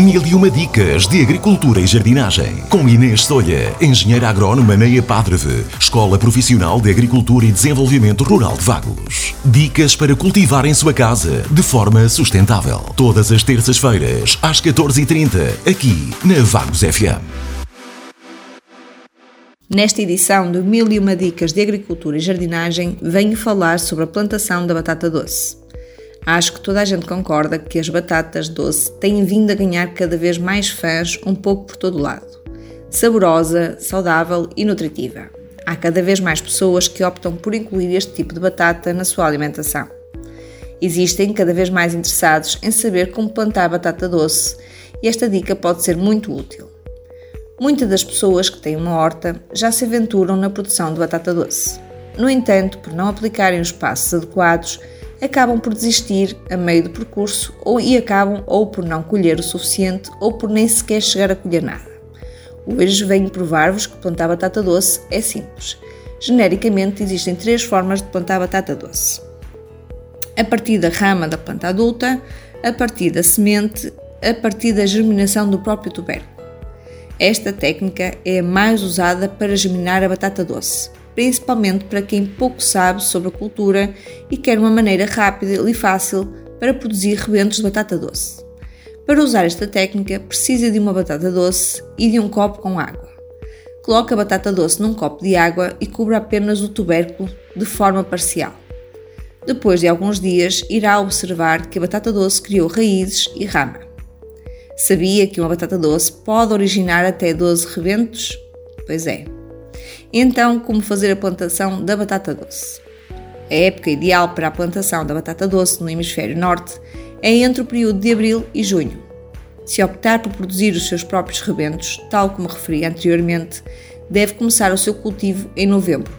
Mil e uma dicas de agricultura e jardinagem. Com Inês Solha, engenheira agrónoma na EPADREVE, Escola Profissional de Agricultura e Desenvolvimento Rural de Vagos. Dicas para cultivar em sua casa de forma sustentável. Todas as terças-feiras, às 14h30, aqui na Vagos FM. Nesta edição de Mil e uma Dicas de Agricultura e Jardinagem, venho falar sobre a plantação da batata doce. Acho que toda a gente concorda que as batatas doce têm vindo a ganhar cada vez mais fãs um pouco por todo lado. Saborosa, saudável e nutritiva. Há cada vez mais pessoas que optam por incluir este tipo de batata na sua alimentação. Existem cada vez mais interessados em saber como plantar batata doce e esta dica pode ser muito útil. Muitas das pessoas que têm uma horta já se aventuram na produção de batata doce. No entanto, por não aplicarem os passos adequados, acabam por desistir a meio do percurso ou e acabam ou por não colher o suficiente ou por nem sequer chegar a colher nada. Hoje venho provar-vos que plantar batata doce é simples. Genericamente existem três formas de plantar batata doce. A partir da rama da planta adulta, a partir da semente, a partir da germinação do próprio tubérculo. Esta técnica é a mais usada para germinar a batata doce principalmente para quem pouco sabe sobre a cultura e quer uma maneira rápida e fácil para produzir rebentos de batata doce. Para usar esta técnica, precisa de uma batata doce e de um copo com água. Coloque a batata doce num copo de água e cubra apenas o tubérculo de forma parcial. Depois de alguns dias, irá observar que a batata doce criou raízes e rama. Sabia que uma batata doce pode originar até 12 rebentos? Pois é. Então, como fazer a plantação da batata doce? A época ideal para a plantação da batata doce no hemisfério norte é entre o período de abril e junho. Se optar por produzir os seus próprios rebentos, tal como referi anteriormente, deve começar o seu cultivo em novembro,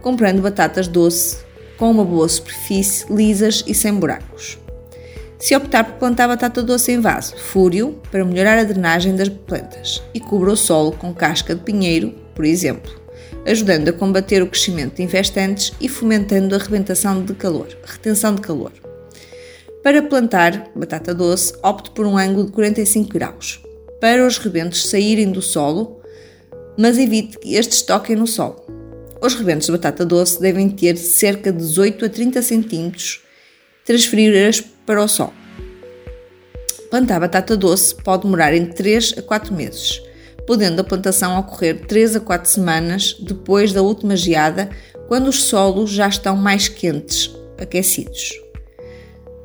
comprando batatas doce com uma boa superfície, lisas e sem buracos. Se optar por plantar batata doce em vaso, fúrio para melhorar a drenagem das plantas e cubra o solo com casca de pinheiro, por exemplo ajudando a combater o crescimento de infestantes e fomentando a rebentação de calor, retenção de calor. Para plantar batata doce, opte por um ângulo de 45 graus, para os rebentos saírem do solo, mas evite que estes toquem no solo. Os rebentos de batata doce devem ter cerca de 18 a 30 cm, transferir-as para o solo. Plantar batata doce pode demorar entre 3 a 4 meses podendo a plantação ocorrer 3 a 4 semanas depois da última geada, quando os solos já estão mais quentes, aquecidos.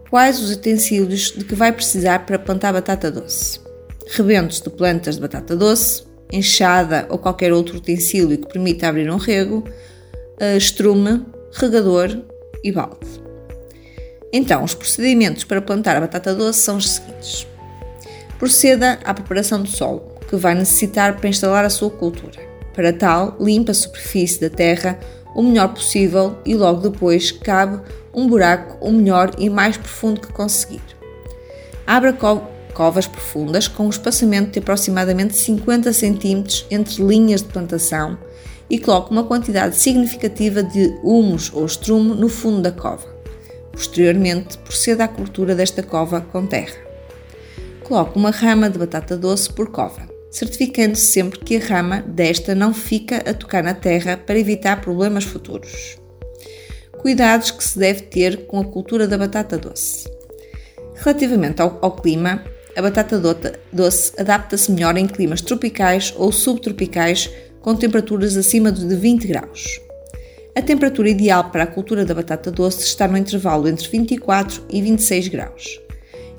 Quais os utensílios de que vai precisar para plantar batata doce? Rebentos de plantas de batata doce, enxada ou qualquer outro utensílio que permita abrir um rego, estrume, regador e balde. Então, os procedimentos para plantar a batata doce são os seguintes. Proceda à preparação do solo que vai necessitar para instalar a sua cultura. Para tal, limpa a superfície da terra o melhor possível e logo depois cabe um buraco o melhor e mais profundo que conseguir. Abra co covas profundas com um espaçamento de aproximadamente 50 cm entre linhas de plantação e coloque uma quantidade significativa de humus ou estrumo no fundo da cova. Posteriormente, proceda à cobertura desta cova com terra. Coloque uma rama de batata doce por cova certificando-se sempre que a rama desta não fica a tocar na terra para evitar problemas futuros. Cuidados que se deve ter com a cultura da batata doce. Relativamente ao, ao clima, a batata doce adapta-se melhor em climas tropicais ou subtropicais com temperaturas acima de 20 graus. A temperatura ideal para a cultura da batata doce está no intervalo entre 24 e 26 graus.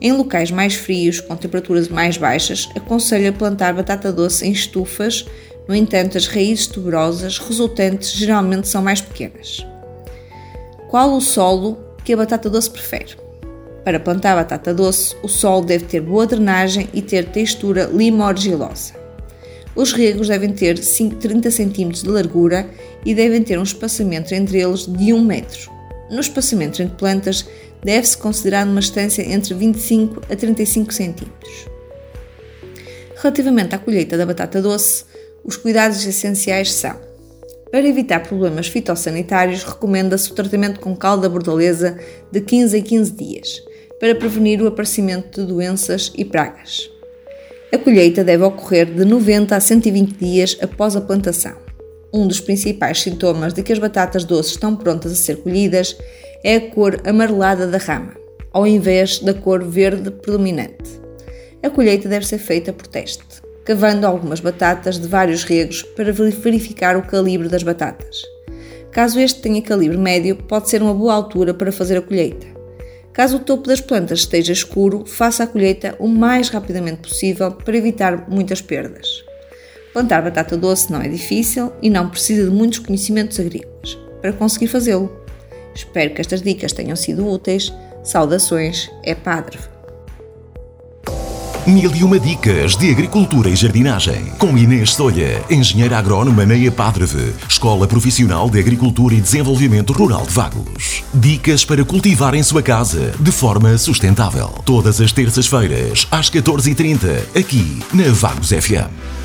Em locais mais frios, com temperaturas mais baixas, aconselho a plantar batata doce em estufas, no entanto, as raízes tuberosas resultantes geralmente são mais pequenas. Qual o solo que a batata doce prefere? Para plantar batata doce, o solo deve ter boa drenagem e ter textura limo-argilosa. Os regos devem ter 30 cm de largura e devem ter um espaçamento entre eles de 1 metro. No espaçamento entre plantas deve-se considerar uma distância entre 25 a 35 cm. Relativamente à colheita da batata doce, os cuidados essenciais são: para evitar problemas fitossanitários, recomenda-se o tratamento com calda bordaleza de 15 a 15 dias, para prevenir o aparecimento de doenças e pragas. A colheita deve ocorrer de 90 a 120 dias após a plantação. Um dos principais sintomas de que as batatas doces estão prontas a ser colhidas é a cor amarelada da rama, ao invés da cor verde predominante. A colheita deve ser feita por teste, cavando algumas batatas de vários regos para verificar o calibre das batatas. Caso este tenha calibre médio, pode ser uma boa altura para fazer a colheita. Caso o topo das plantas esteja escuro, faça a colheita o mais rapidamente possível para evitar muitas perdas. Plantar batata doce não é difícil e não precisa de muitos conhecimentos agrícolas para conseguir fazê-lo. Espero que estas dicas tenham sido úteis. Saudações, é Padre. Mil e uma dicas de agricultura e jardinagem. Com Inês Solha, engenheira agrónoma na EPADREVE, Escola Profissional de Agricultura e Desenvolvimento Rural de Vagos. Dicas para cultivar em sua casa de forma sustentável. Todas as terças-feiras, às 14h30, aqui na Vagos FM.